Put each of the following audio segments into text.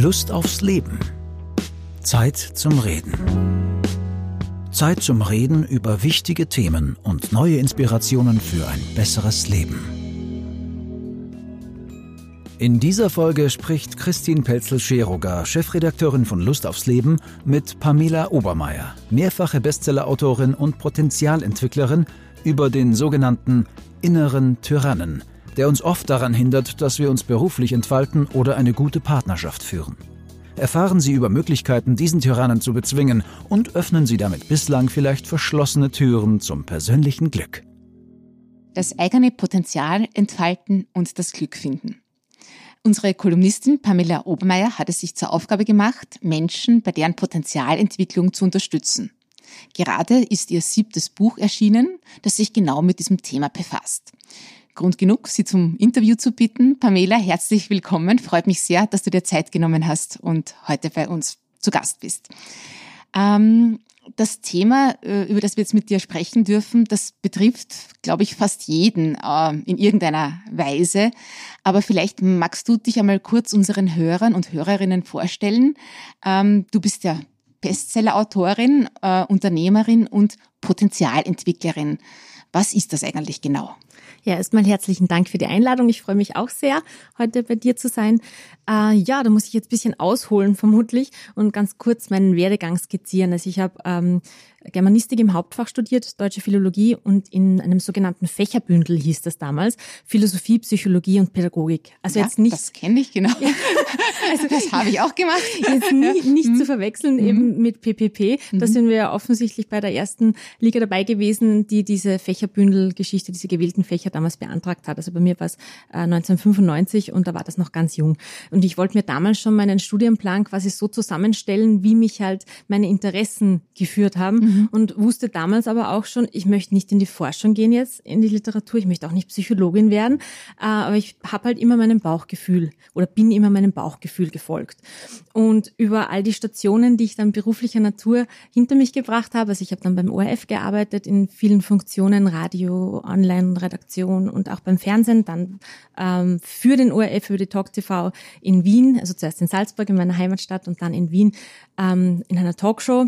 Lust aufs Leben. Zeit zum Reden. Zeit zum Reden über wichtige Themen und neue Inspirationen für ein besseres Leben. In dieser Folge spricht Christine Pelzel-Scheroga, Chefredakteurin von Lust aufs Leben, mit Pamela Obermeier, mehrfache Bestsellerautorin und Potenzialentwicklerin, über den sogenannten inneren Tyrannen – der uns oft daran hindert, dass wir uns beruflich entfalten oder eine gute Partnerschaft führen. Erfahren Sie über Möglichkeiten, diesen Tyrannen zu bezwingen und öffnen Sie damit bislang vielleicht verschlossene Türen zum persönlichen Glück. Das eigene Potenzial entfalten und das Glück finden. Unsere Kolumnistin Pamela Obermeier hat es sich zur Aufgabe gemacht, Menschen bei deren Potenzialentwicklung zu unterstützen. Gerade ist ihr siebtes Buch erschienen, das sich genau mit diesem Thema befasst. Grund genug, Sie zum Interview zu bitten. Pamela, herzlich willkommen. Freut mich sehr, dass du dir Zeit genommen hast und heute bei uns zu Gast bist. Ähm, das Thema, äh, über das wir jetzt mit dir sprechen dürfen, das betrifft, glaube ich, fast jeden äh, in irgendeiner Weise. Aber vielleicht magst du dich einmal kurz unseren Hörern und Hörerinnen vorstellen. Ähm, du bist ja Bestseller-Autorin, äh, Unternehmerin und Potenzialentwicklerin. Was ist das eigentlich genau? Ja, erstmal herzlichen Dank für die Einladung. Ich freue mich auch sehr, heute bei dir zu sein. Äh, ja, da muss ich jetzt bisschen ausholen vermutlich und ganz kurz meinen Werdegang skizzieren. Also ich habe ähm, Germanistik im Hauptfach studiert, deutsche Philologie und in einem sogenannten Fächerbündel hieß das damals, Philosophie, Psychologie und Pädagogik. Also ja, jetzt nicht. Das kenne ich genau. also das habe ich auch gemacht. Jetzt nicht mhm. zu verwechseln mhm. eben mit PPP. Da mhm. sind wir ja offensichtlich bei der ersten Liga dabei gewesen, die diese Fächerbündel-Geschichte, diese gewählten Fächer damals beantragt hat. Also bei mir war es äh, 1995 und da war das noch ganz jung. Und ich wollte mir damals schon meinen Studienplan quasi so zusammenstellen, wie mich halt meine Interessen geführt haben mhm. und wusste damals aber auch schon, ich möchte nicht in die Forschung gehen jetzt, in die Literatur, ich möchte auch nicht Psychologin werden, äh, aber ich habe halt immer meinem Bauchgefühl oder bin immer meinem Bauchgefühl gefolgt. Und über all die Stationen, die ich dann beruflicher Natur hinter mich gebracht habe, also ich habe dann beim ORF gearbeitet in vielen Funktionen, Radio, Online-Redaktion und auch beim Fernsehen, dann ähm, für den ORF, für die Talk TV in Wien, also zuerst in Salzburg in meiner Heimatstadt und dann in Wien ähm, in einer Talkshow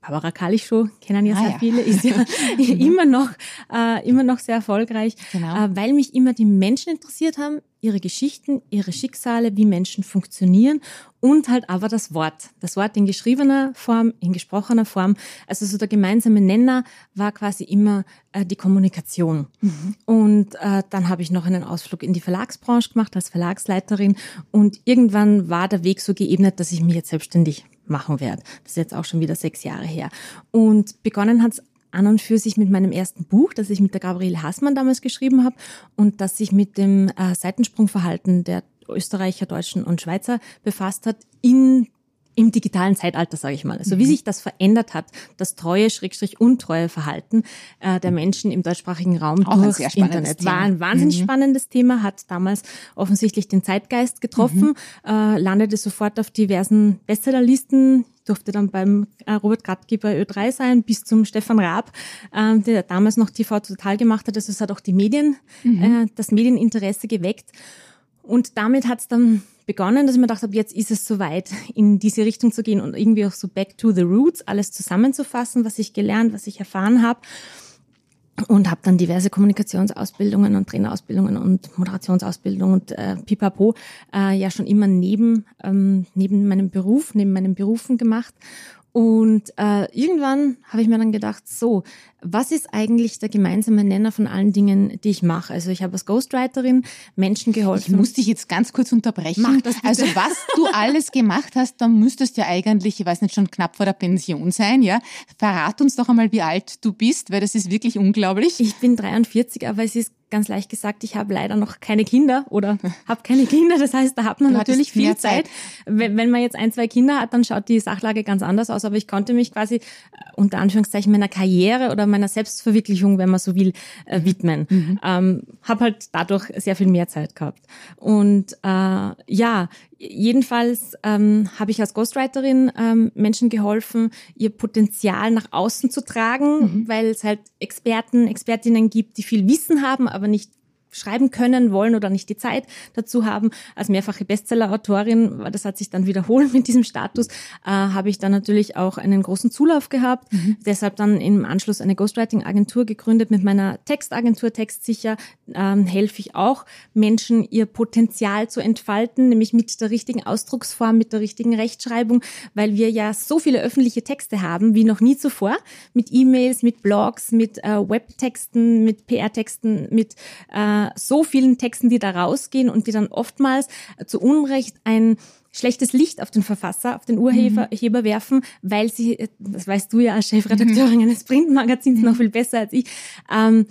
Barbara Kalich Show kennen ja ah, sehr ja. viele, ist ja immer noch äh, immer noch sehr erfolgreich, genau. äh, weil mich immer die Menschen interessiert haben, ihre Geschichten, ihre Schicksale, wie Menschen funktionieren und halt aber das Wort, das Wort in geschriebener Form, in gesprochener Form. Also so der gemeinsame Nenner war quasi immer äh, die Kommunikation. Mhm. Und äh, dann habe ich noch einen Ausflug in die Verlagsbranche gemacht als Verlagsleiterin und irgendwann war der Weg so geebnet, dass ich mich jetzt selbstständig machen werde. Das ist jetzt auch schon wieder sechs Jahre her. Und begonnen hat es an und für sich mit meinem ersten Buch, das ich mit der Gabriele Hassmann damals geschrieben habe und das sich mit dem äh, Seitensprungverhalten der Österreicher, Deutschen und Schweizer befasst hat in im digitalen Zeitalter, sage ich mal. Also wie mhm. sich das verändert hat, das treue, schrägstrich untreue Verhalten äh, der Menschen im deutschsprachigen Raum Auch durch Internet. Thema. War ein wahnsinnig mhm. spannendes Thema, hat damals offensichtlich den Zeitgeist getroffen, mhm. äh, landete sofort auf diversen Bestsellerlisten, durfte dann beim äh, Robert Gatki bei Ö3 sein, bis zum Stefan Raab, äh, der damals noch TV total gemacht hat. Also es hat auch die Medien, mhm. äh, das Medieninteresse geweckt. Und damit hat es dann begonnen, dass ich mir gedacht habe, jetzt ist es soweit, in diese Richtung zu gehen und irgendwie auch so back to the roots, alles zusammenzufassen, was ich gelernt, was ich erfahren habe. Und habe dann diverse Kommunikationsausbildungen und Trainerausbildungen und Moderationsausbildungen und äh, pipapo äh, ja schon immer neben, ähm, neben meinem Beruf, neben meinen Berufen gemacht. Und äh, irgendwann habe ich mir dann gedacht, so, was ist eigentlich der gemeinsame Nenner von allen Dingen, die ich mache? Also ich habe als Ghostwriterin Menschen geholfen. Ich muss dich jetzt ganz kurz unterbrechen. Mach das bitte. Also was du alles gemacht hast, dann müsstest du ja eigentlich, ich weiß nicht, schon knapp vor der Pension sein, ja? Verrat uns doch einmal, wie alt du bist, weil das ist wirklich unglaublich. Ich bin 43, aber es ist ganz leicht gesagt, ich habe leider noch keine Kinder oder habe keine Kinder. Das heißt, da hat man du natürlich viel Zeit. Zeit. Wenn, wenn man jetzt ein, zwei Kinder hat, dann schaut die Sachlage ganz anders aus. Aber ich konnte mich quasi äh, unter Anführungszeichen meiner Karriere oder meiner Selbstverwirklichung, wenn man so will, äh, widmen. Mhm. Ähm, habe halt dadurch sehr viel mehr Zeit gehabt. Und äh, ja, jedenfalls ähm, habe ich als Ghostwriterin ähm, Menschen geholfen, ihr Potenzial nach außen zu tragen, mhm. weil es halt Experten, Expertinnen gibt, die viel Wissen haben, aber nicht schreiben können, wollen oder nicht die Zeit dazu haben. Als mehrfache Bestseller-Autorin, das hat sich dann wiederholt mit diesem Status, äh, habe ich dann natürlich auch einen großen Zulauf gehabt. Mhm. Deshalb dann im Anschluss eine Ghostwriting-Agentur gegründet. Mit meiner Textagentur Textsicher ähm, helfe ich auch Menschen, ihr Potenzial zu entfalten, nämlich mit der richtigen Ausdrucksform, mit der richtigen Rechtschreibung, weil wir ja so viele öffentliche Texte haben wie noch nie zuvor, mit E-Mails, mit Blogs, mit äh, Webtexten, mit PR-Texten, mit äh, so vielen Texten, die da rausgehen und die dann oftmals zu Unrecht ein schlechtes Licht auf den Verfasser, auf den Urheber mhm. werfen, weil sie, das weißt du ja als Chefredakteurin mhm. eines Printmagazins mhm. noch viel besser als ich, ähm,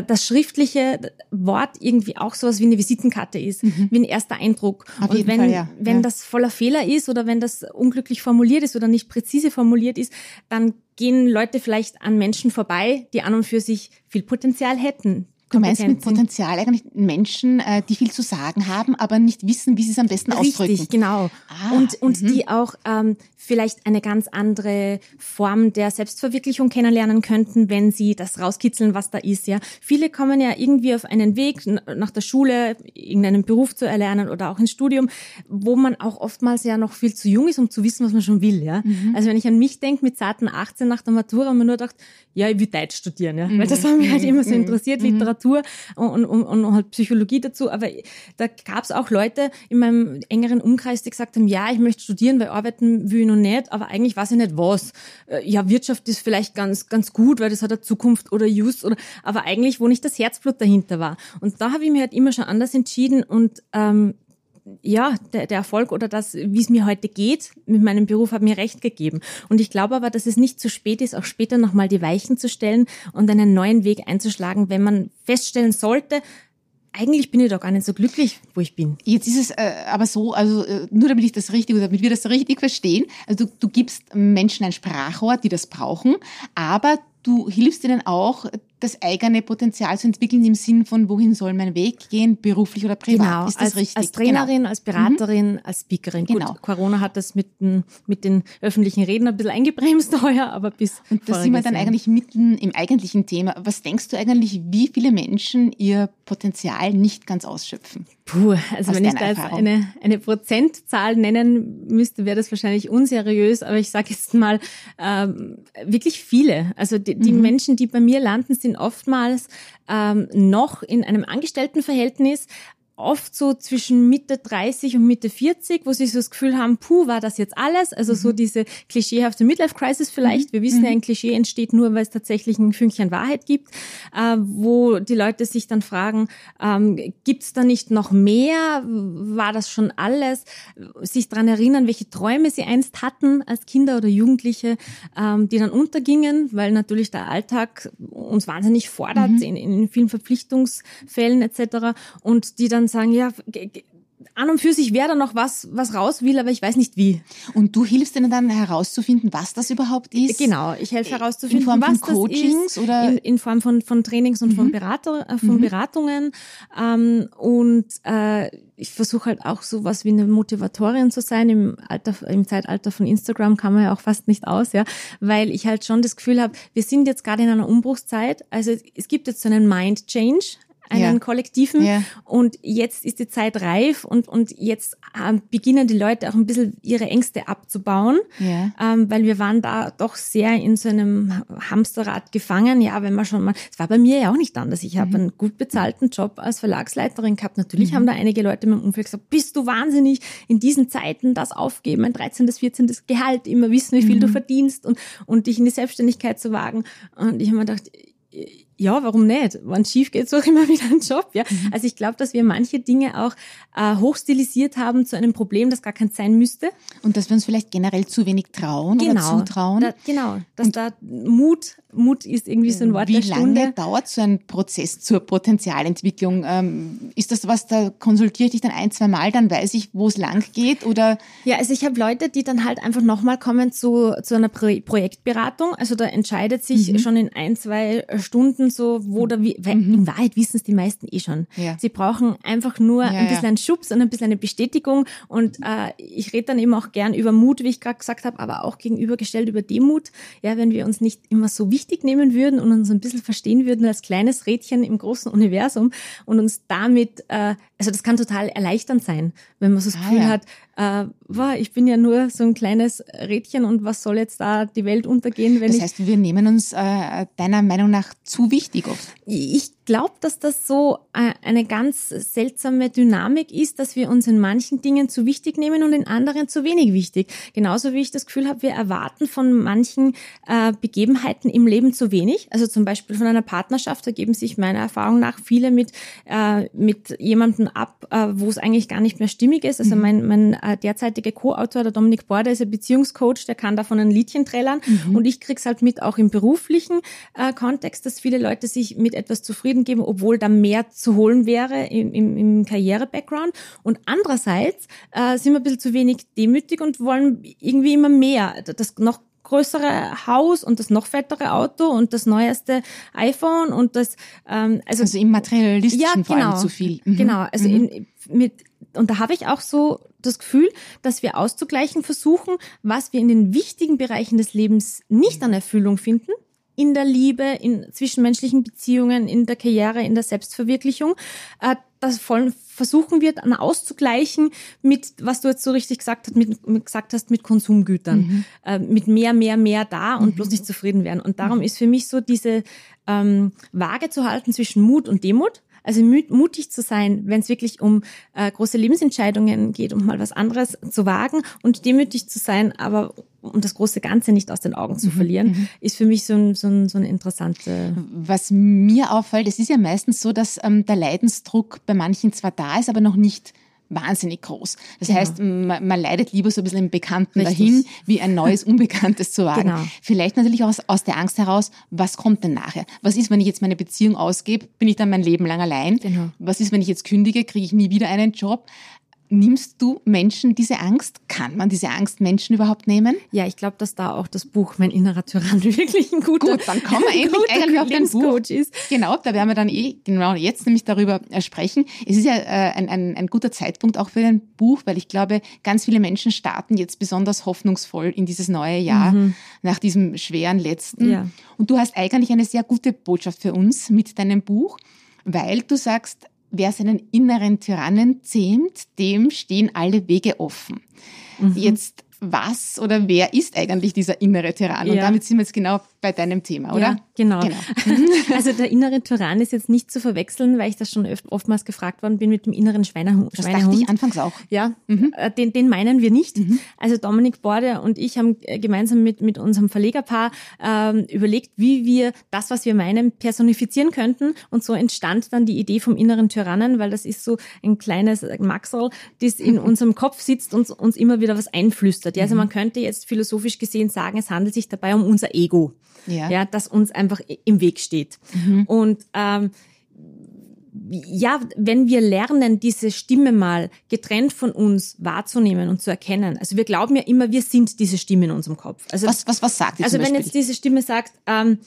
das schriftliche Wort irgendwie auch sowas wie eine Visitenkarte ist, mhm. wie ein erster Eindruck. Auf und wenn, Fall, ja. wenn ja. das voller Fehler ist oder wenn das unglücklich formuliert ist oder nicht präzise formuliert ist, dann gehen Leute vielleicht an Menschen vorbei, die an und für sich viel Potenzial hätten, Du meinst mit Potenzial eigentlich Menschen, äh, die viel zu sagen haben, aber nicht wissen, wie sie es am besten Richtig, ausdrücken. Richtig, genau. Ah, und und mhm. die auch ähm, vielleicht eine ganz andere Form der Selbstverwirklichung kennenlernen könnten, wenn sie das rauskitzeln, was da ist. Ja, viele kommen ja irgendwie auf einen Weg nach der Schule, irgendeinen Beruf zu erlernen oder auch ins Studium, wo man auch oftmals ja noch viel zu jung ist, um zu wissen, was man schon will. Ja, mhm. also wenn ich an mich denke mit zarten 18 nach der Matura, haben wir nur gedacht, ja, ich will Deutsch studieren, ja, mhm. weil das hat mich halt immer so mhm. interessiert, mhm. Literatur Literatur und, und, und halt Psychologie dazu. Aber da gab es auch Leute in meinem engeren Umkreis, die gesagt haben, ja, ich möchte studieren, weil arbeiten will ich noch nicht, aber eigentlich weiß ich nicht was. Äh, ja, Wirtschaft ist vielleicht ganz, ganz gut, weil das hat eine Zukunft oder Just oder, aber eigentlich, wo nicht das Herzblut dahinter war. Und da habe ich mich halt immer schon anders entschieden und ähm, ja, der, der Erfolg oder das, wie es mir heute geht mit meinem Beruf, hat mir recht gegeben. Und ich glaube aber, dass es nicht zu spät ist, auch später nochmal die Weichen zu stellen und einen neuen Weg einzuschlagen, wenn man feststellen sollte, eigentlich bin ich doch gar nicht so glücklich, wo ich bin. Jetzt ist es äh, aber so, also äh, nur damit ich das richtig oder damit wir das richtig verstehen, also du, du gibst Menschen ein Sprachrohr, die das brauchen, aber du hilfst ihnen auch, das eigene Potenzial zu entwickeln im Sinn von, wohin soll mein Weg gehen, beruflich oder privat. Genau, ist das als, richtig? Als Trainerin, genau. als Beraterin, mhm. als Speakerin. Genau. Gut, Corona hat das mit den, mit den öffentlichen Reden ein bisschen eingebremst heuer, aber bis. Und da sind wir dann eigentlich mitten im eigentlichen Thema. Was denkst du eigentlich, wie viele Menschen ihr Potenzial nicht ganz ausschöpfen? Puh, also wenn ich da jetzt eine, eine Prozentzahl nennen müsste, wäre das wahrscheinlich unseriös, aber ich sage jetzt mal ähm, wirklich viele. Also die, die mhm. Menschen, die bei mir landen, sind oftmals ähm, noch in einem Angestelltenverhältnis, oft so zwischen Mitte 30 und Mitte 40, wo sie so das Gefühl haben, puh, war das jetzt alles? Also mhm. so diese klischeehafte Midlife-Crisis vielleicht. Mhm. Wir wissen mhm. ja, ein Klischee entsteht nur, weil es tatsächlich ein Fünkchen Wahrheit gibt, äh, wo die Leute sich dann fragen, ähm, gibt es da nicht noch mehr? War das schon alles? Sich dran erinnern, welche Träume sie einst hatten als Kinder oder Jugendliche, ähm, die dann untergingen, weil natürlich der Alltag uns wahnsinnig fordert mhm. in, in vielen Verpflichtungsfällen etc. Und die dann sagen, ja, an und für sich wäre da noch was, was raus will, aber ich weiß nicht wie. Und du hilfst ihnen dann herauszufinden, was das überhaupt ist? Genau, ich helfe herauszufinden, in Form was von Coachings das ist, oder in, in, Form von, von Trainings und mhm. von, Berater, äh, von mhm. Beratungen. Ähm, und äh, ich versuche halt auch so was wie eine Motivatorin zu sein. Im Alter, im Zeitalter von Instagram kann man ja auch fast nicht aus, ja, weil ich halt schon das Gefühl habe, wir sind jetzt gerade in einer Umbruchszeit. Also es gibt jetzt so einen Mind Change, einen ja. kollektiven. Ja. Und jetzt ist die Zeit reif und, und jetzt äh, beginnen die Leute auch ein bisschen ihre Ängste abzubauen, ja. ähm, weil wir waren da doch sehr in so einem Hamsterrad gefangen. Ja, wenn man schon mal, es war bei mir ja auch nicht anders. Ich mhm. habe einen gut bezahlten Job als Verlagsleiterin gehabt. Natürlich mhm. haben da einige Leute in meinem Umfeld gesagt, bist du wahnsinnig in diesen Zeiten das aufgeben, ein 13., 14. Gehalt, immer wissen, wie viel mhm. du verdienst und, und dich in die Selbstständigkeit zu wagen. Und ich habe mir gedacht, ja, warum nicht? Wenn schief geht, suche ich mal wieder einen Job. Ja? Mhm. Also ich glaube, dass wir manche Dinge auch äh, hochstilisiert haben zu einem Problem, das gar kein sein müsste. Und dass wir uns vielleicht generell zu wenig trauen genau, oder zutrauen. Da, genau, dass Und da Mut, Mut ist irgendwie so ein Wort Wie der Stunde. Wie lange dauert so ein Prozess zur Potenzialentwicklung? Ähm, ist das was, da konsultiere ich dich dann ein, zwei Mal, dann weiß ich, wo es lang geht? Oder? Ja, also ich habe Leute, die dann halt einfach nochmal kommen zu, zu einer Pro Projektberatung. Also da entscheidet sich mhm. schon in ein, zwei Stunden und so, wo da, wie, weil mhm. in Wahrheit wissen es die meisten eh schon. Ja. Sie brauchen einfach nur ja, ein bisschen ja. einen Schubs und ein bisschen eine Bestätigung und äh, ich rede dann eben auch gern über Mut, wie ich gerade gesagt habe, aber auch gegenübergestellt über Demut. Ja, wenn wir uns nicht immer so wichtig nehmen würden und uns ein bisschen verstehen würden als kleines Rädchen im großen Universum und uns damit, äh, also das kann total erleichternd sein, wenn man so das ah, Gefühl hat, äh, wow, ich bin ja nur so ein kleines Rädchen und was soll jetzt da die Welt untergehen, wenn das ich. Das heißt, wir nehmen uns äh, deiner Meinung nach zu wichtig oft. Ich glaube, dass das so äh, eine ganz seltsame Dynamik ist, dass wir uns in manchen Dingen zu wichtig nehmen und in anderen zu wenig wichtig. Genauso wie ich das Gefühl habe, wir erwarten von manchen äh, Begebenheiten im Leben zu wenig. Also zum Beispiel von einer Partnerschaft, da geben sich meiner Erfahrung nach viele mit, äh, mit jemandem ab, äh, wo es eigentlich gar nicht mehr stimmig ist. Also mhm. mein, mein äh, derzeitiger Co-Autor, der Dominik Border, ist ein Beziehungscoach, der kann davon ein Liedchen trällern. Mhm. Und ich krieg's halt mit, auch im beruflichen äh, Kontext, dass viele Leute sich mit etwas zufrieden geben, obwohl da mehr zu holen wäre im, im, im Karriere-Background. Und andererseits äh, sind wir ein bisschen zu wenig demütig und wollen irgendwie immer mehr. Das noch größere Haus und das noch fettere Auto und das neueste iPhone und das ähm, also, also im materialistischen ja, genau, vor allem genau. zu viel. Mhm. Genau, also mhm. in, mit und da habe ich auch so das Gefühl, dass wir auszugleichen versuchen, was wir in den wichtigen Bereichen des Lebens nicht an Erfüllung finden, in der Liebe, in zwischenmenschlichen Beziehungen, in der Karriere, in der Selbstverwirklichung, äh, das voll versuchen wird, dann auszugleichen mit, was du jetzt so richtig gesagt hast, mit, mit gesagt hast, mit Konsumgütern, mhm. äh, mit mehr, mehr, mehr da und mhm. bloß nicht zufrieden werden. Und darum mhm. ist für mich so diese ähm, Waage zu halten zwischen Mut und Demut. Also mutig zu sein, wenn es wirklich um äh, große Lebensentscheidungen geht, um mal was anderes zu wagen und demütig zu sein, aber um das große Ganze nicht aus den Augen zu mhm, verlieren, mhm. ist für mich so ein, so ein, so ein interessante. Was mir auffällt, es ist ja meistens so, dass ähm, der Leidensdruck bei manchen zwar da ist, aber noch nicht wahnsinnig groß. Das genau. heißt, man, man, leidet lieber so ein bisschen im Bekannten Richtig. dahin, wie ein neues Unbekanntes zu wagen. Genau. Vielleicht natürlich auch aus der Angst heraus, was kommt denn nachher? Was ist, wenn ich jetzt meine Beziehung ausgebe? Bin ich dann mein Leben lang allein? Genau. Was ist, wenn ich jetzt kündige? Kriege ich nie wieder einen Job? Nimmst du Menschen diese Angst? Kann man diese Angst Menschen überhaupt nehmen? Ja, ich glaube, dass da auch das Buch Mein innerer Tyrann wirklich ein guter Gut, dann kommen wir endlich eigentlich auf den Buch. Ist. Genau, da werden wir dann eh genau jetzt nämlich darüber äh, sprechen. Es ist ja äh, ein, ein, ein guter Zeitpunkt auch für ein Buch, weil ich glaube, ganz viele Menschen starten jetzt besonders hoffnungsvoll in dieses neue Jahr mhm. nach diesem schweren letzten. Ja. Und du hast eigentlich eine sehr gute Botschaft für uns mit deinem Buch, weil du sagst, Wer seinen inneren Tyrannen zähmt, dem stehen alle Wege offen. Mhm. Jetzt was oder wer ist eigentlich dieser innere Tyrann? Und damit sind wir jetzt genau bei deinem Thema, oder? Ja, genau. genau. Also der innere Tyrann ist jetzt nicht zu verwechseln, weil ich das schon oftmals gefragt worden bin mit dem inneren Schweinehund. Das dachte ich anfangs auch. Ja, mhm. Äh, den, den meinen wir nicht. Mhm. Also Dominik Borde und ich haben äh, gemeinsam mit, mit unserem Verlegerpaar ähm, überlegt, wie wir das, was wir meinen, personifizieren könnten. Und so entstand dann die Idee vom inneren Tyrannen, weil das ist so ein kleines Maxel, das in unserem Kopf sitzt und uns immer wieder was einflüstert wird. Ja, also man mhm. könnte jetzt philosophisch gesehen sagen, es handelt sich dabei um unser Ego, ja, ja das uns einfach im Weg steht. Mhm. Und ähm, ja, wenn wir lernen, diese Stimme mal getrennt von uns wahrzunehmen und zu erkennen. Also wir glauben ja immer, wir sind diese Stimme in unserem Kopf. Also was was was sagt die Also wenn jetzt diese Stimme sagt, ähm,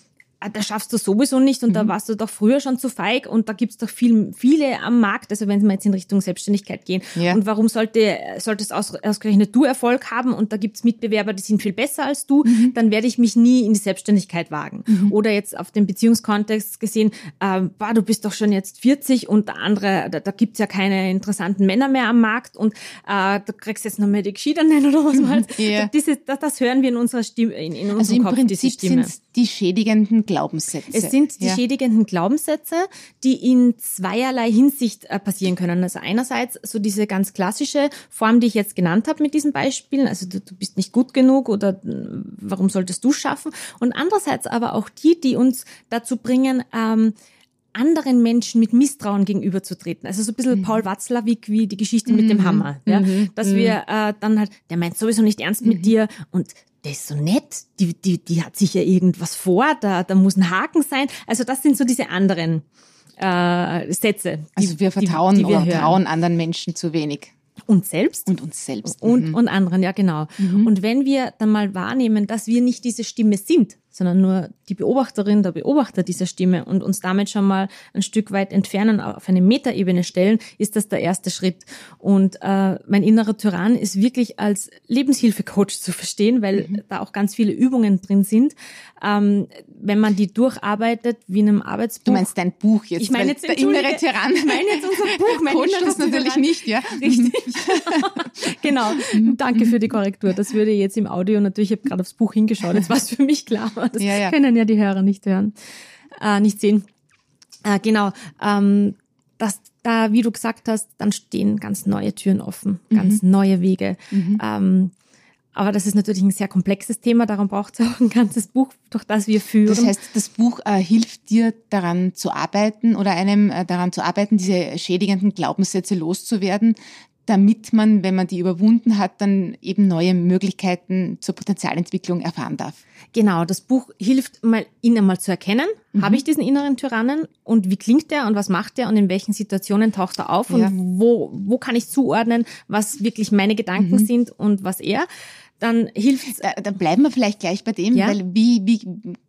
das schaffst du sowieso nicht und mhm. da warst du doch früher schon zu feig und da gibt's doch viel, viele am Markt, also wenn wir jetzt in Richtung Selbstständigkeit gehen. Ja. Und warum sollte, sollte es aus, ausgerechnet du Erfolg haben und da gibt's Mitbewerber, die sind viel besser als du, mhm. dann werde ich mich nie in die Selbstständigkeit wagen. Mhm. Oder jetzt auf den Beziehungskontext gesehen, äh, bah, du bist doch schon jetzt 40 und der andere, da, da gibt's ja keine interessanten Männer mehr am Markt und äh, du kriegst jetzt noch mehr die Geschiedenen oder was man ja. Das, das hören wir in unserer Stimme, in, in unserem also im Kopf, Prinzip diese Stimme. Die schädigenden Glaubenssätze. Es sind die ja. schädigenden Glaubenssätze, die in zweierlei Hinsicht äh, passieren können. Also einerseits so diese ganz klassische Form, die ich jetzt genannt habe mit diesen Beispielen, also du, du bist nicht gut genug oder äh, warum solltest du schaffen? Und andererseits aber auch die, die uns dazu bringen, ähm, anderen Menschen mit Misstrauen gegenüberzutreten. Also so ein bisschen mhm. Paul Watzlawick wie die Geschichte mhm. mit dem mhm. Hammer. Ja? Mhm. Dass mhm. wir äh, dann halt, der meint sowieso nicht ernst mit mhm. dir und der ist so nett, die, die, die hat sicher irgendwas vor, da, da muss ein Haken sein. Also das sind so diese anderen äh, Sätze. Die, also wir vertrauen die, die wir oder trauen anderen Menschen zu wenig. Uns selbst. Und uns selbst. Und, mhm. und anderen, ja genau. Mhm. Und wenn wir dann mal wahrnehmen, dass wir nicht diese Stimme sind, sondern nur die Beobachterin, der Beobachter dieser Stimme und uns damit schon mal ein Stück weit entfernen, auf eine Metaebene stellen, ist das der erste Schritt. Und äh, mein innerer Tyrann ist wirklich als Lebenshilfecoach zu verstehen, weil mhm. da auch ganz viele Übungen drin sind. Ähm, wenn man die durcharbeitet, wie in einem Arbeitsbuch. Du meinst dein Buch jetzt? Ich meine jetzt der innere Tyrann. Ich meine jetzt unser Buch. Mein Coach das natürlich Tyrann. nicht, ja. Richtig. genau. Danke für die Korrektur. Das würde jetzt im Audio natürlich, ich habe gerade aufs Buch hingeschaut, jetzt war es für mich klar, aber das ja, ja. können ja die Hörer nicht hören, äh, nicht sehen. Äh, genau. Ähm, dass da, wie du gesagt hast, dann stehen ganz neue Türen offen, ganz mhm. neue Wege. Mhm. Ähm, aber das ist natürlich ein sehr komplexes Thema, darum braucht es auch ein ganzes Buch, durch das wir führen. Das heißt, das Buch äh, hilft dir daran zu arbeiten oder einem äh, daran zu arbeiten, diese schädigenden Glaubenssätze loszuwerden, damit man, wenn man die überwunden hat, dann eben neue Möglichkeiten zur Potenzialentwicklung erfahren darf. Genau, das Buch hilft mal, ihn einmal zu erkennen. Mhm. Habe ich diesen inneren Tyrannen und wie klingt der und was macht er und in welchen Situationen taucht er auf ja. und wo, wo kann ich zuordnen, was wirklich meine Gedanken mhm. sind und was er dann hilft da, da bleiben wir vielleicht gleich bei dem, ja? weil wie, wie,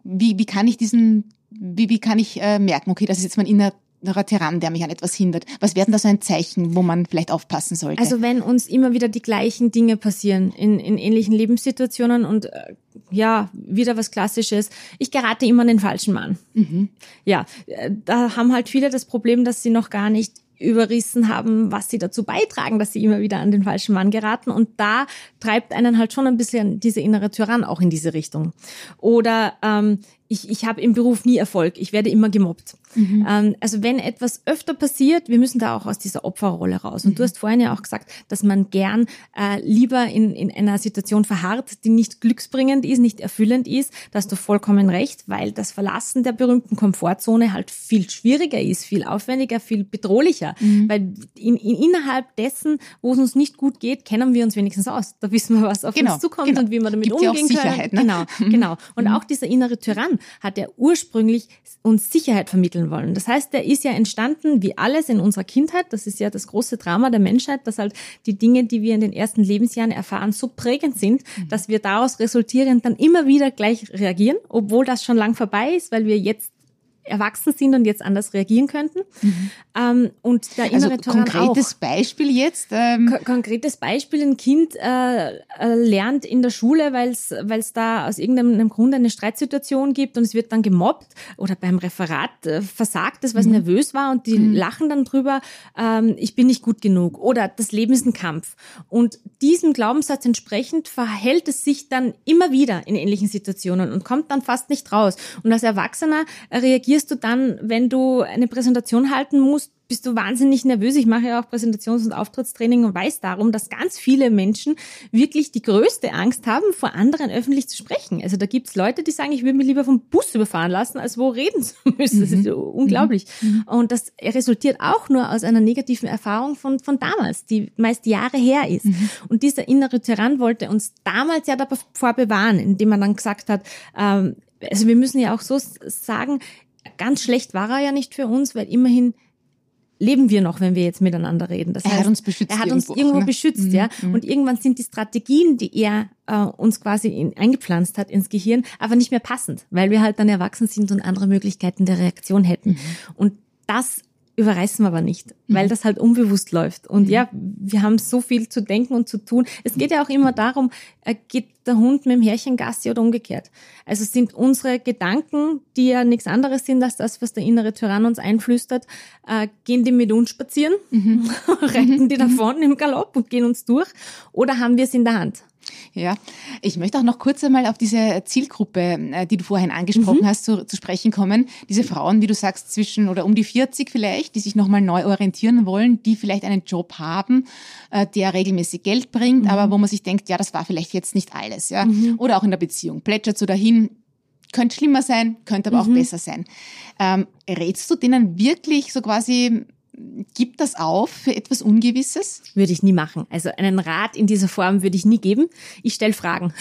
wie, wie kann ich diesen, wie, wie kann ich äh, merken, okay, das ist jetzt mein innerer Tyrann, der mich an etwas hindert. Was wäre denn da so ein Zeichen, wo man vielleicht aufpassen sollte? Also wenn uns immer wieder die gleichen Dinge passieren in, in ähnlichen Lebenssituationen und äh, ja, wieder was Klassisches. Ich gerate immer an den falschen Mann. Mhm. Ja, äh, da haben halt viele das Problem, dass sie noch gar nicht überrissen haben, was sie dazu beitragen, dass sie immer wieder an den falschen Mann geraten. Und da treibt einen halt schon ein bisschen diese innere Tyrann auch in diese Richtung. Oder ähm, ich, ich habe im Beruf nie Erfolg, ich werde immer gemobbt. Mhm. Ähm, also wenn etwas öfter passiert, wir müssen da auch aus dieser Opferrolle raus. Und mhm. du hast vorhin ja auch gesagt, dass man gern äh, lieber in, in einer Situation verharrt, die nicht glücksbringend ist, nicht erfüllend ist. Da hast du vollkommen recht, weil das Verlassen der berühmten Komfortzone halt viel schwieriger ist, viel aufwendiger, viel bedrohlicher. Mhm. Weil in, in, innerhalb dessen, wo es uns nicht gut geht, kennen wir uns wenigstens aus. Da wissen wir, was auf genau, uns zukommt genau. und wie wir damit Gibt umgehen ja können. Ne? Genau, genau. Und mhm. auch dieser innere Tyrann hat er ursprünglich uns Sicherheit vermitteln wollen. Das heißt, der ist ja entstanden wie alles in unserer Kindheit. Das ist ja das große Drama der Menschheit, dass halt die Dinge, die wir in den ersten Lebensjahren erfahren, so prägend sind, mhm. dass wir daraus resultierend dann immer wieder gleich reagieren, obwohl das schon lang vorbei ist, weil wir jetzt erwachsen sind und jetzt anders reagieren könnten. Mhm. Ähm, und der innere also, konkretes auch. Beispiel jetzt? Ähm Ko konkretes Beispiel, ein Kind äh, äh, lernt in der Schule, weil es da aus irgendeinem Grund eine Streitsituation gibt und es wird dann gemobbt oder beim Referat äh, versagt es, weil es mhm. nervös war und die mhm. lachen dann drüber, ähm, ich bin nicht gut genug oder das Leben ist ein Kampf. Und diesem Glaubenssatz entsprechend verhält es sich dann immer wieder in ähnlichen Situationen und kommt dann fast nicht raus. Und als Erwachsener reagiert reagierst du dann, wenn du eine Präsentation halten musst? Bist du wahnsinnig nervös? Ich mache ja auch Präsentations- und Auftrittstraining und weiß darum, dass ganz viele Menschen wirklich die größte Angst haben, vor anderen öffentlich zu sprechen. Also da gibt's Leute, die sagen, ich würde mich lieber vom Bus überfahren lassen, als wo reden zu müssen. Das ist mhm. unglaublich. Mhm. Und das resultiert auch nur aus einer negativen Erfahrung von, von damals, die meist Jahre her ist. Mhm. Und dieser innere Tyrann wollte uns damals ja davor bewahren, indem man dann gesagt hat, ähm, also wir müssen ja auch so sagen, ganz schlecht war er ja nicht für uns, weil immerhin leben wir noch, wenn wir jetzt miteinander reden. Das er heißt, hat uns beschützt. Er hat uns irgendwo, irgendwo ne? beschützt, mhm. ja. Mhm. Und irgendwann sind die Strategien, die er äh, uns quasi in, eingepflanzt hat ins Gehirn, aber nicht mehr passend, weil wir halt dann erwachsen sind und andere Möglichkeiten der Reaktion hätten. Mhm. Und das überreißen wir aber nicht, weil mhm. das halt unbewusst läuft. Und mhm. ja, wir haben so viel zu denken und zu tun. Es geht ja auch immer darum, äh, geht der Hund mit dem Härchen Gassi oder umgekehrt. Also es sind unsere Gedanken, die ja nichts anderes sind als das, was der innere Tyrann uns einflüstert, äh, gehen die mit uns spazieren, mhm. reiten die davon im Galopp und gehen uns durch oder haben wir es in der Hand? Ja, ich möchte auch noch kurz einmal auf diese Zielgruppe, äh, die du vorhin angesprochen mhm. hast, zu, zu, sprechen kommen. Diese Frauen, wie du sagst, zwischen oder um die 40 vielleicht, die sich nochmal neu orientieren wollen, die vielleicht einen Job haben, äh, der regelmäßig Geld bringt, mhm. aber wo man sich denkt, ja, das war vielleicht jetzt nicht alles, ja. Mhm. Oder auch in der Beziehung. Plätschert so dahin, könnte schlimmer sein, könnte aber auch mhm. besser sein. Ähm, rätst du denen wirklich so quasi gibt das auf für etwas Ungewisses? Würde ich nie machen. Also einen Rat in dieser Form würde ich nie geben. Ich stelle Fragen.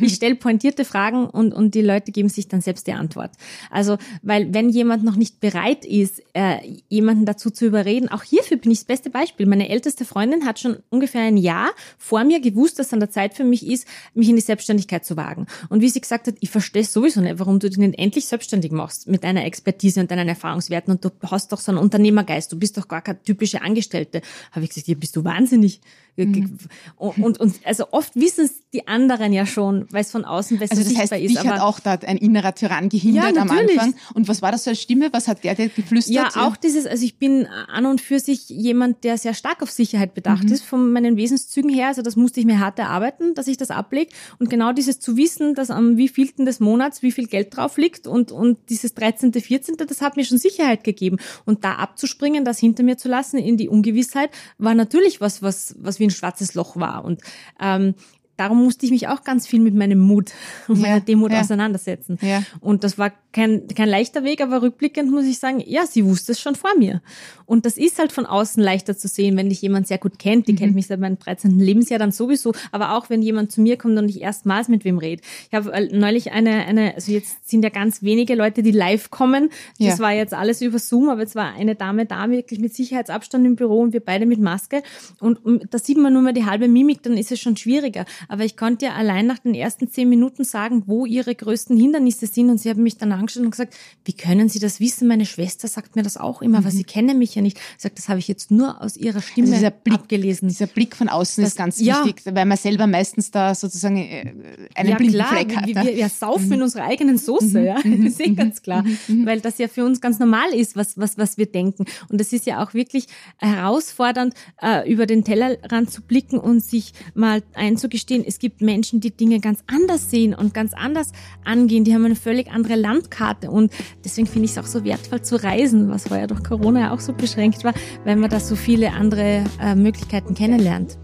ich stelle pointierte Fragen und, und die Leute geben sich dann selbst die Antwort. Also, weil wenn jemand noch nicht bereit ist, äh, jemanden dazu zu überreden, auch hierfür bin ich das beste Beispiel. Meine älteste Freundin hat schon ungefähr ein Jahr vor mir gewusst, dass an der Zeit für mich ist, mich in die Selbstständigkeit zu wagen. Und wie sie gesagt hat, ich verstehe sowieso nicht, warum du dich nicht endlich selbstständig machst mit deiner Expertise und deinen Erfahrungswerten und du hast doch so einen Unternehmergeist, du bist doch gar keine typische Angestellte. Habe ich gesagt, ja, bist du wahnsinnig. Mhm. Und, und, und, also oft wissen es die anderen ja schon, weil es von außen besser also das sichtbar heißt, ist. Dich hat auch da ein innerer Tyrann gehindert ja, am Anfang. Und was war das für eine Stimme? Was hat der dir geflüstert? Ja, auch dieses, also ich bin an und für sich jemand, der sehr stark auf Sicherheit bedacht mhm. ist, von meinen Wesenszügen her. Also das musste ich mir hart erarbeiten, dass ich das ablege. Und genau dieses zu wissen, dass am wievielten des Monats wie viel Geld drauf liegt und, und dieses 13., 14., das hat mir schon Sicherheit gegeben. Und da abzuspringen, das hinter mir zu lassen in die Ungewissheit, war natürlich was, was, was wie ein schwarzes Loch war. Und ähm, darum musste ich mich auch ganz viel mit meinem Mut und meiner Demut ja. auseinandersetzen. Ja. Und das war kein, kein leichter Weg, aber rückblickend muss ich sagen, ja, sie wusste es schon vor mir. Und das ist halt von außen leichter zu sehen, wenn dich jemand sehr gut kennt. Die mhm. kennt mich seit meinem 13. Lebensjahr dann sowieso, aber auch wenn jemand zu mir kommt und ich erstmals mit wem rede. Ich habe äh, neulich eine, eine, also jetzt sind ja ganz wenige Leute, die live kommen. Das ja. war jetzt alles über Zoom, aber es war eine Dame da, wirklich mit Sicherheitsabstand im Büro und wir beide mit Maske. Und da sieht man nur mal die halbe Mimik, dann ist es schon schwieriger. Aber ich konnte ja allein nach den ersten zehn Minuten sagen, wo ihre größten Hindernisse sind und sie haben mich dann angeschaut und gesagt, wie können Sie das wissen? Meine Schwester sagt mir das auch immer, mhm. weil sie kennen mich ja nicht. Ich sage, das habe ich jetzt nur aus ihrer Stimme also dieser Blick, abgelesen. Dieser Blick von außen das, ist ganz ja. wichtig, weil man selber meistens da sozusagen äh, einen ja, blinden klar, Fleck hat. Wir, wir, wir saufen mhm. in unserer eigenen Soße, mhm. ja. Das ist eh ganz klar. Mhm. Mhm. Weil das ja für uns ganz normal ist, was, was, was wir denken. Und es ist ja auch wirklich herausfordernd, äh, über den Tellerrand zu blicken und sich mal einzugestehen, es gibt Menschen, die Dinge ganz anders sehen und ganz anders angehen. Die haben eine völlig andere Landkarte und deswegen finde ich es auch so wertvoll zu reisen, was vorher durch Corona ja auch so beschränkt war, weil man da so viele andere äh, Möglichkeiten kennenlernt.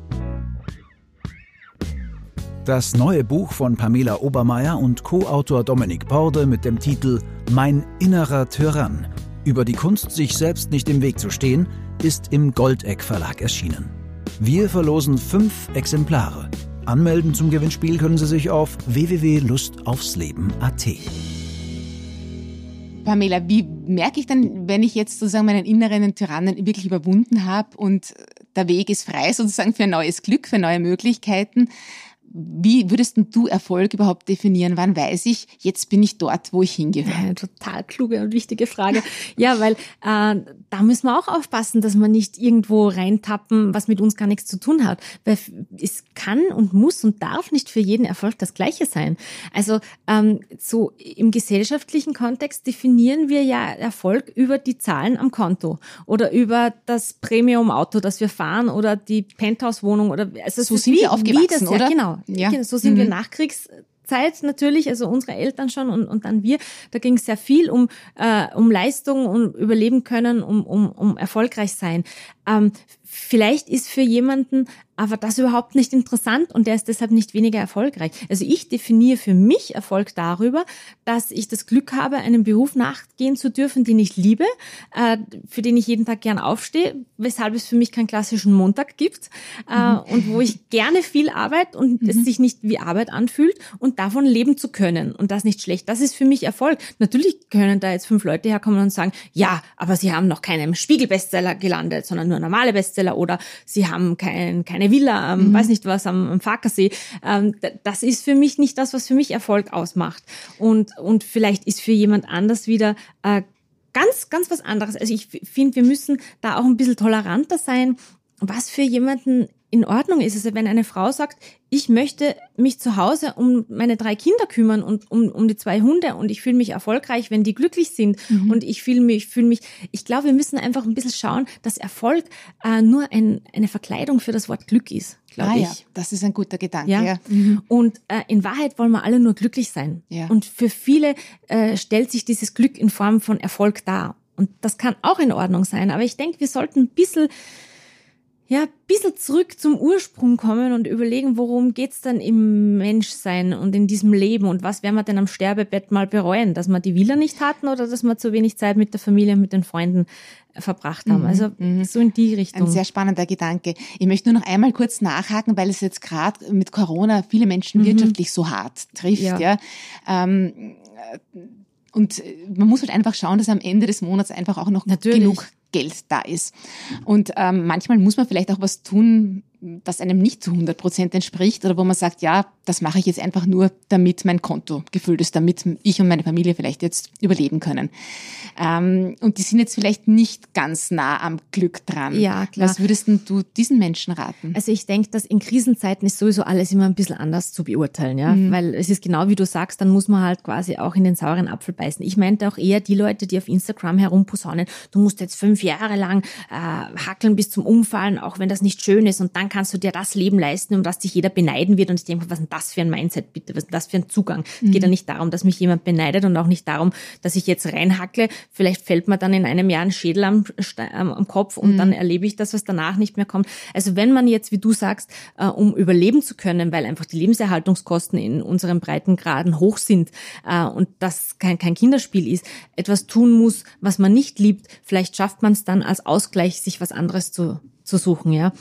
Das neue Buch von Pamela Obermeier und Co-Autor Dominik Borde mit dem Titel Mein innerer Tyrann über die Kunst, sich selbst nicht im Weg zu stehen, ist im Goldeck Verlag erschienen. Wir verlosen fünf Exemplare. Anmelden zum Gewinnspiel können Sie sich auf www.lustaufsleben.at. Pamela, wie merke ich denn, wenn ich jetzt sozusagen meinen inneren Tyrannen wirklich überwunden habe und der Weg ist frei sozusagen für neues Glück, für neue Möglichkeiten? Wie würdest du Erfolg überhaupt definieren? Wann weiß ich, jetzt bin ich dort, wo ich hingehöre? Eine total kluge und wichtige Frage. ja, weil äh, da müssen wir auch aufpassen, dass wir nicht irgendwo reintappen, was mit uns gar nichts zu tun hat. Weil es kann und muss und darf nicht für jeden Erfolg das Gleiche sein. Also ähm, so im gesellschaftlichen Kontext definieren wir ja Erfolg über die Zahlen am Konto oder über das Premium-Auto, das wir fahren oder die Penthouse-Wohnung oder also so sind wie, wir aufgewachsen, das, oder? Ja, genau. Ja. Genau, so sind mhm. wir Nachkriegszeit natürlich, also unsere Eltern schon und, und dann wir. Da ging es sehr viel um, äh, um Leistung, um überleben können, um, um, um erfolgreich sein. Ähm, vielleicht ist für jemanden aber das überhaupt nicht interessant und der ist deshalb nicht weniger erfolgreich. Also ich definiere für mich Erfolg darüber, dass ich das Glück habe, einem Beruf nachgehen zu dürfen, den ich liebe, äh, für den ich jeden Tag gern aufstehe, weshalb es für mich keinen klassischen Montag gibt äh, mhm. und wo ich gerne viel arbeite und mhm. es sich nicht wie Arbeit anfühlt und davon leben zu können und das nicht schlecht. Das ist für mich Erfolg. Natürlich können da jetzt fünf Leute herkommen und sagen, ja, aber sie haben noch keinen Spiegel-Bestseller gelandet, sondern nur normale Bestseller oder sie haben kein, keine Villa, ähm, mhm. weiß nicht was, am, am Farkasee. Ähm, das ist für mich nicht das, was für mich Erfolg ausmacht. Und, und vielleicht ist für jemand anders wieder äh, ganz, ganz was anderes. Also ich finde, wir müssen da auch ein bisschen toleranter sein, was für jemanden in Ordnung ist. Also wenn eine Frau sagt, ich möchte mich zu Hause um meine drei Kinder kümmern und um, um die zwei Hunde und ich fühle mich erfolgreich, wenn die glücklich sind mhm. und ich fühle mich, fühle mich, ich glaube, wir müssen einfach ein bisschen schauen, dass Erfolg äh, nur ein, eine Verkleidung für das Wort Glück ist, glaube ah, ich. Ja, das ist ein guter Gedanke. Ja. ja. Mhm. Und äh, in Wahrheit wollen wir alle nur glücklich sein. Ja. Und für viele äh, stellt sich dieses Glück in Form von Erfolg dar. Und das kann auch in Ordnung sein. Aber ich denke, wir sollten ein bisschen ja, ein bisschen zurück zum Ursprung kommen und überlegen, worum geht's dann im Menschsein und in diesem Leben und was werden wir denn am Sterbebett mal bereuen? Dass wir die Villa nicht hatten oder dass wir zu wenig Zeit mit der Familie, mit den Freunden verbracht haben. Mhm. Also mhm. so in die Richtung. Ein sehr spannender Gedanke. Ich möchte nur noch einmal kurz nachhaken, weil es jetzt gerade mit Corona viele Menschen mhm. wirtschaftlich so hart trifft. Ja. ja. Ähm, und man muss halt einfach schauen, dass am Ende des Monats einfach auch noch Natürlich. genug Geld da ist. Und ähm, manchmal muss man vielleicht auch was tun, das einem nicht zu 100 Prozent entspricht oder wo man sagt, ja, das mache ich jetzt einfach nur, damit mein Konto gefüllt ist, damit ich und meine Familie vielleicht jetzt überleben können. Ähm, und die sind jetzt vielleicht nicht ganz nah am Glück dran. Ja, klar. Was würdest du diesen Menschen raten? Also ich denke, dass in Krisenzeiten ist sowieso alles immer ein bisschen anders zu beurteilen, ja, mhm. weil es ist genau wie du sagst, dann muss man halt quasi auch in den sauren Apfel beißen. Ich meinte auch eher die Leute, die auf Instagram herumposaunen, du musst jetzt fünf Jahre lang äh, hackeln bis zum Umfallen, auch wenn das nicht schön ist und dann kannst du dir das Leben leisten, um das dich jeder beneiden wird. Und ich denke, was ist das für ein Mindset bitte? Was ist das für ein Zugang? Mhm. Es geht ja nicht darum, dass mich jemand beneidet und auch nicht darum, dass ich jetzt reinhackle. Vielleicht fällt mir dann in einem Jahr ein Schädel am, am Kopf und mhm. dann erlebe ich das, was danach nicht mehr kommt. Also wenn man jetzt, wie du sagst, äh, um überleben zu können, weil einfach die Lebenserhaltungskosten in unseren Breitengraden hoch sind äh, und das kein, kein Kinderspiel ist, etwas tun muss, was man nicht liebt, vielleicht schafft man es dann als Ausgleich, sich was anderes zu, zu suchen, ja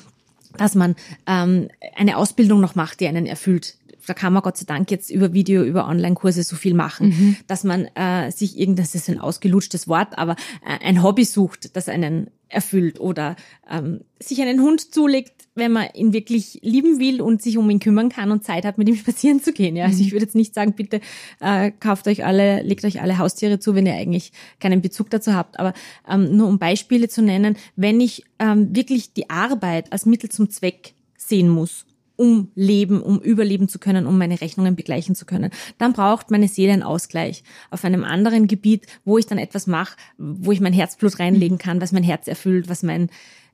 dass man ähm, eine Ausbildung noch macht, die einen erfüllt. Da kann man Gott sei Dank jetzt über Video, über Online-Kurse so viel machen, mhm. dass man äh, sich irgendein, das ist ein ausgelutschtes Wort, aber äh, ein Hobby sucht, das einen erfüllt oder ähm, sich einen Hund zulegt, wenn man ihn wirklich lieben will und sich um ihn kümmern kann und Zeit hat, mit ihm spazieren zu gehen. Ja, also ich mhm. würde jetzt nicht sagen, bitte äh, kauft euch alle, legt euch alle Haustiere zu, wenn ihr eigentlich keinen Bezug dazu habt. Aber ähm, nur um Beispiele zu nennen, wenn ich ähm, wirklich die Arbeit als Mittel zum Zweck sehen muss um leben, um überleben zu können, um meine Rechnungen begleichen zu können. Dann braucht meine Seele einen Ausgleich auf einem anderen Gebiet, wo ich dann etwas mache, wo ich mein Herzblut reinlegen kann, was mein Herz erfüllt, was mein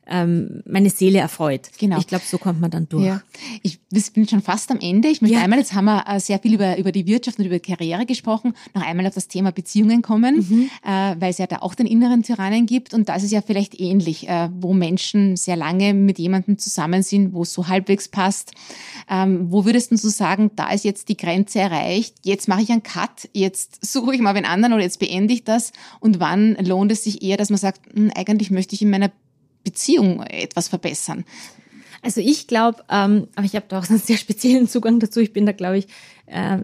ähm, meine Seele erfreut. Genau. Ich glaube, so kommt man dann durch. Ja. Ich bin schon fast am Ende. Ich möchte ja. einmal, jetzt haben wir äh, sehr viel über, über die Wirtschaft und über Karriere gesprochen, noch einmal auf das Thema Beziehungen kommen, mhm. äh, weil es ja da auch den inneren Tyrannen gibt. Und da ist es ja vielleicht ähnlich, äh, wo Menschen sehr lange mit jemandem zusammen sind, wo es so halbwegs passt. Ähm, wo würdest du sagen, da ist jetzt die Grenze erreicht, jetzt mache ich einen Cut, jetzt suche ich mal einen anderen oder jetzt beende ich das? Und wann lohnt es sich eher, dass man sagt, hm, eigentlich möchte ich in meiner Beziehung etwas verbessern? Also ich glaube, ähm, aber ich habe da auch einen sehr speziellen Zugang dazu. Ich bin da, glaube ich, äh,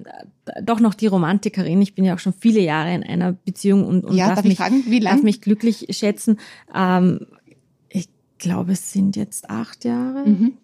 doch noch die Romantikerin. Ich bin ja auch schon viele Jahre in einer Beziehung und, und ja, darf, darf, mich, fragen, wie darf mich glücklich schätzen. Ähm, ich glaube, es sind jetzt acht Jahre. Mhm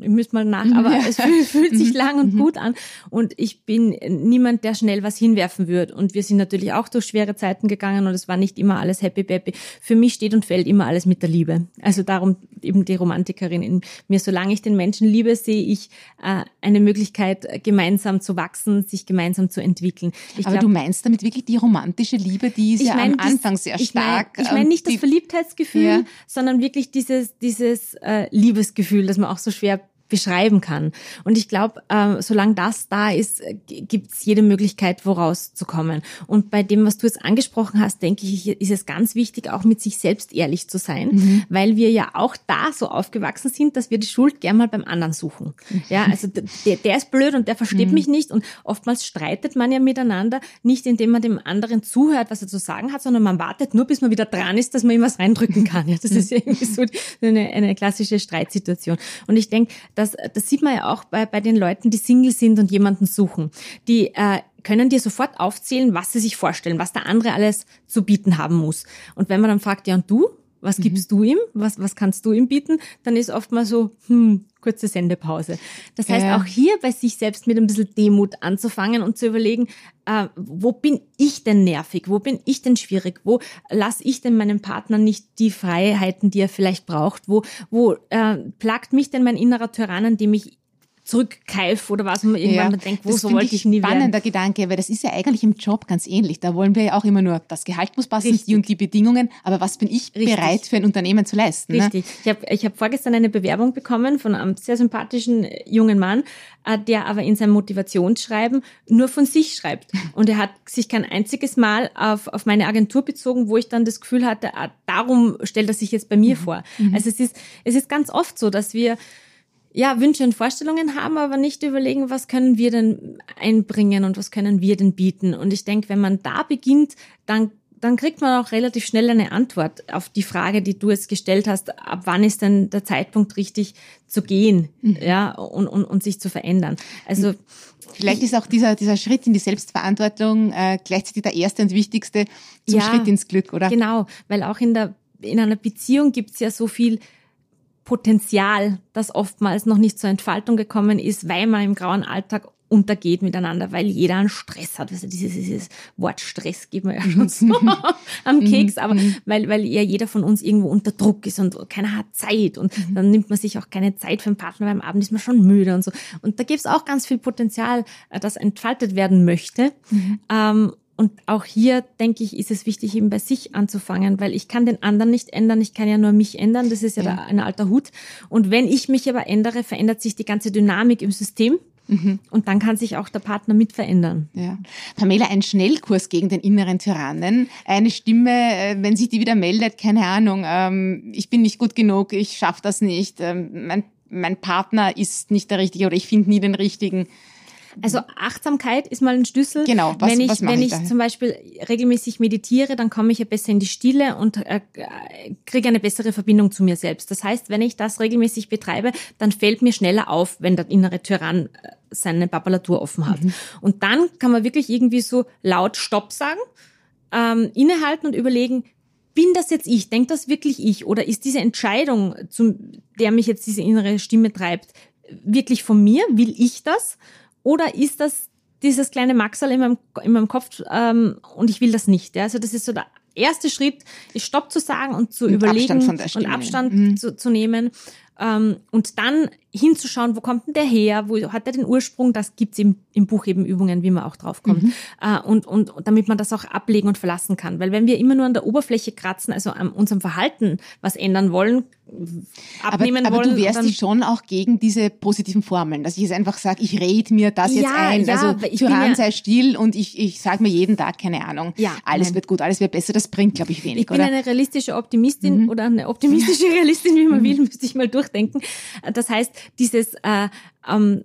ich müsste mal nach, aber ja. es fühlt, fühlt sich mhm. lang und mhm. gut an. Und ich bin niemand, der schnell was hinwerfen wird. Und wir sind natürlich auch durch schwere Zeiten gegangen und es war nicht immer alles happy peppy. Für mich steht und fällt immer alles mit der Liebe. Also darum eben die Romantikerin in mir. Solange ich den Menschen liebe, sehe ich äh, eine Möglichkeit, gemeinsam zu wachsen, sich gemeinsam zu entwickeln. Ich aber glaub, du meinst damit wirklich die romantische Liebe, die ist ja mein, am Anfang sehr stark. Ich meine mein nicht das Verliebtheitsgefühl, ja. sondern wirklich dieses, dieses äh, Liebesgefühl, das man auch so schwer beschreiben kann. Und ich glaube, äh, solange das da ist, äh, gibt's jede Möglichkeit, woraus zu kommen. Und bei dem, was du jetzt angesprochen hast, denke ich, ist es ganz wichtig, auch mit sich selbst ehrlich zu sein, mhm. weil wir ja auch da so aufgewachsen sind, dass wir die Schuld gern mal beim anderen suchen. Ja, also der, der ist blöd und der versteht mhm. mich nicht. Und oftmals streitet man ja miteinander, nicht indem man dem anderen zuhört, was er zu sagen hat, sondern man wartet nur, bis man wieder dran ist, dass man ihm was reindrücken kann. Ja, das ist irgendwie so eine, eine klassische Streitsituation. Und ich denke, das, das sieht man ja auch bei, bei den Leuten, die Single sind und jemanden suchen. Die äh, können dir sofort aufzählen, was sie sich vorstellen, was der andere alles zu bieten haben muss. Und wenn man dann fragt, ja und du, was mhm. gibst du ihm? Was, was kannst du ihm bieten? Dann ist oft mal so, hm, kurze Sendepause. Das heißt, ja. auch hier bei sich selbst mit ein bisschen Demut anzufangen und zu überlegen, äh, wo bin ich denn nervig? Wo bin ich denn schwierig? Wo lasse ich denn meinem Partner nicht die Freiheiten, die er vielleicht braucht? Wo, wo äh, plagt mich denn mein innerer Tyrann, an dem ich zurückkeif oder was man irgendwann ja, denkt, wo so wollte ich nie werden. spannender Gedanke, weil das ist ja eigentlich im Job ganz ähnlich. Da wollen wir ja auch immer nur, das Gehalt muss passen, Richtig. die und die Bedingungen, aber was bin ich Richtig. bereit für ein Unternehmen zu leisten? Ne? Richtig. Ne? Ich habe ich hab vorgestern eine Bewerbung bekommen von einem sehr sympathischen äh, jungen Mann, äh, der aber in seinem Motivationsschreiben nur von sich schreibt. Und er hat sich kein einziges Mal auf, auf meine Agentur bezogen, wo ich dann das Gefühl hatte, ah, darum stellt er sich jetzt bei mir mhm. vor. Mhm. Also es ist, es ist ganz oft so, dass wir ja, Wünsche und Vorstellungen haben, aber nicht überlegen, was können wir denn einbringen und was können wir denn bieten. Und ich denke, wenn man da beginnt, dann dann kriegt man auch relativ schnell eine Antwort auf die Frage, die du jetzt gestellt hast, ab wann ist denn der Zeitpunkt richtig zu gehen, mhm. ja, und, und, und sich zu verändern. Also Vielleicht ist auch dieser, dieser Schritt in die Selbstverantwortung äh, gleichzeitig der erste und wichtigste zum ja, Schritt ins Glück, oder? Genau, weil auch in der in einer Beziehung gibt es ja so viel Potenzial, das oftmals noch nicht zur Entfaltung gekommen ist, weil man im grauen Alltag untergeht miteinander, weil jeder einen Stress hat. Also dieses, dieses Wort Stress geht mir ja schon so am. Keks, aber mhm. weil, weil ja jeder von uns irgendwo unter Druck ist und keiner hat Zeit und mhm. dann nimmt man sich auch keine Zeit für den Partner, weil am Abend ist man schon müde und so. Und da gibt es auch ganz viel Potenzial, äh, das entfaltet werden möchte. Mhm. Ähm, und auch hier, denke ich, ist es wichtig, eben bei sich anzufangen, weil ich kann den anderen nicht ändern, ich kann ja nur mich ändern, das ist ja, ja. ein alter Hut. Und wenn ich mich aber ändere, verändert sich die ganze Dynamik im System. Mhm. Und dann kann sich auch der Partner mit verändern. Ja. Pamela, ein Schnellkurs gegen den inneren Tyrannen. Eine Stimme, äh, wenn sich die wieder meldet, keine Ahnung, ähm, ich bin nicht gut genug, ich schaffe das nicht, ähm, mein, mein Partner ist nicht der Richtige oder ich finde nie den Richtigen. Also Achtsamkeit ist mal ein Schlüssel. Genau. Was, wenn ich, was wenn ich, ich zum Beispiel regelmäßig meditiere, dann komme ich ja besser in die Stille und äh, kriege eine bessere Verbindung zu mir selbst. Das heißt, wenn ich das regelmäßig betreibe, dann fällt mir schneller auf, wenn der innere Tyrann äh, seine Papalatur offen hat. Mhm. Und dann kann man wirklich irgendwie so laut Stopp sagen, ähm, innehalten und überlegen, bin das jetzt ich? Denkt das wirklich ich? Oder ist diese Entscheidung, zum, der mich jetzt diese innere Stimme treibt, wirklich von mir? Will ich das? Oder ist das dieses kleine Maxal in meinem, in meinem Kopf ähm, und ich will das nicht. Ja? Also das ist so der erste Schritt, ist Stopp zu sagen und zu und überlegen Abstand und Abstand mhm. zu, zu nehmen. Ähm, und dann hinzuschauen, wo kommt denn der her, wo hat er den Ursprung, das gibt's im, im Buch eben Übungen, wie man auch draufkommt. Mhm. Äh, und, und, damit man das auch ablegen und verlassen kann. Weil wenn wir immer nur an der Oberfläche kratzen, also an unserem Verhalten was ändern wollen, abnehmen aber, aber wollen. Aber du wehrst dich schon auch gegen diese positiven Formeln, dass ich jetzt einfach sage, ich rede mir das ja, jetzt ein. Ja, also Tyrann ja, sei still und ich, ich sage mir jeden Tag, keine Ahnung, ja, alles nein. wird gut, alles wird besser, das bringt, glaube ich, wenig. Ich bin oder? eine realistische Optimistin mhm. oder eine optimistische Realistin, wie man mhm. will, müsste ich mal durchdenken. Das heißt, dieses äh, ähm,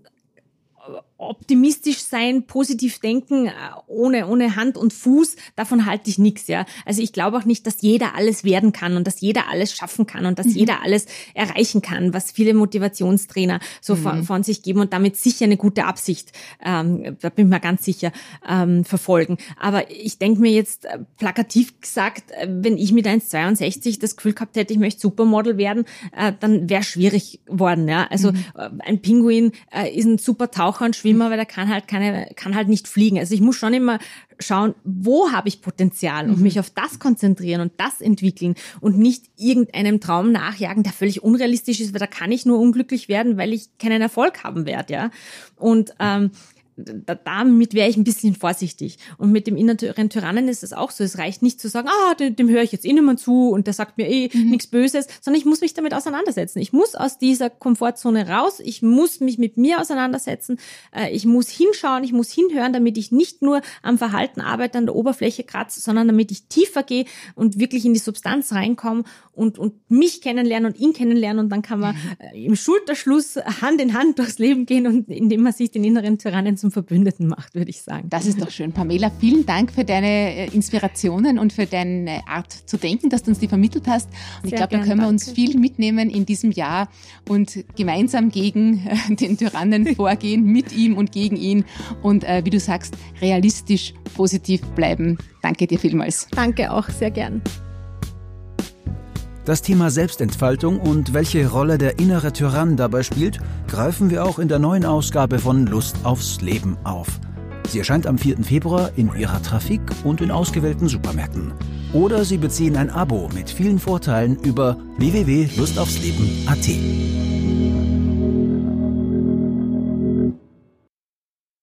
optimistisch sein, positiv denken, äh, ohne, ohne Hand und Fuß, davon halte ich nichts, ja. Also ich glaube auch nicht, dass jeder alles werden kann und dass jeder alles schaffen kann und dass mhm. jeder alles erreichen kann, was viele Motivationstrainer so mhm. von, von, sich geben und damit sicher eine gute Absicht, ähm, da bin ich mir ganz sicher, ähm, verfolgen. Aber ich denke mir jetzt äh, plakativ gesagt, äh, wenn ich mit 1,62 das Gefühl gehabt hätte, ich möchte Supermodel werden, äh, dann wäre schwierig worden, ja. Also mhm. ein Pinguin äh, ist ein super Taucher und Schwimmer, weil er kann halt keine, kann halt nicht fliegen. Also ich muss schon immer schauen, wo habe ich Potenzial und mhm. mich auf das konzentrieren und das entwickeln und nicht irgendeinem Traum nachjagen, der völlig unrealistisch ist, weil da kann ich nur unglücklich werden, weil ich keinen Erfolg haben werde, ja. Und ähm, damit wäre ich ein bisschen vorsichtig. Und mit dem inneren Tyrannen ist es auch so. Es reicht nicht zu sagen, ah, dem, dem höre ich jetzt eh nicht mehr zu und der sagt mir eh mhm. nichts Böses, sondern ich muss mich damit auseinandersetzen. Ich muss aus dieser Komfortzone raus. Ich muss mich mit mir auseinandersetzen. Äh, ich muss hinschauen, ich muss hinhören, damit ich nicht nur am Verhalten arbeite, an der Oberfläche kratze, sondern damit ich tiefer gehe und wirklich in die Substanz reinkomme und, und mich kennenlernen und ihn kennenlernen. Und dann kann man äh, im Schulterschluss Hand in Hand durchs Leben gehen und indem man sich den inneren Tyrannen zum Verbündeten macht, würde ich sagen. Das ist doch schön. Pamela, vielen Dank für deine äh, Inspirationen und für deine Art zu denken, dass du uns die vermittelt hast. Und Sehr ich glaube, da können wir uns viel mitnehmen in diesem Jahr und gemeinsam gegen äh, den Tyrannen vorgehen, mit ihm und gegen ihn und äh, wie du sagst, realistisch positiv bleiben. Danke dir vielmals. Danke auch, sehr gern. Das Thema Selbstentfaltung und welche Rolle der innere Tyrann dabei spielt, greifen wir auch in der neuen Ausgabe von Lust aufs Leben auf. Sie erscheint am 4. Februar in Ihrer Trafik und in ausgewählten Supermärkten. Oder Sie beziehen ein Abo mit vielen Vorteilen über www.lustaufsleben.at.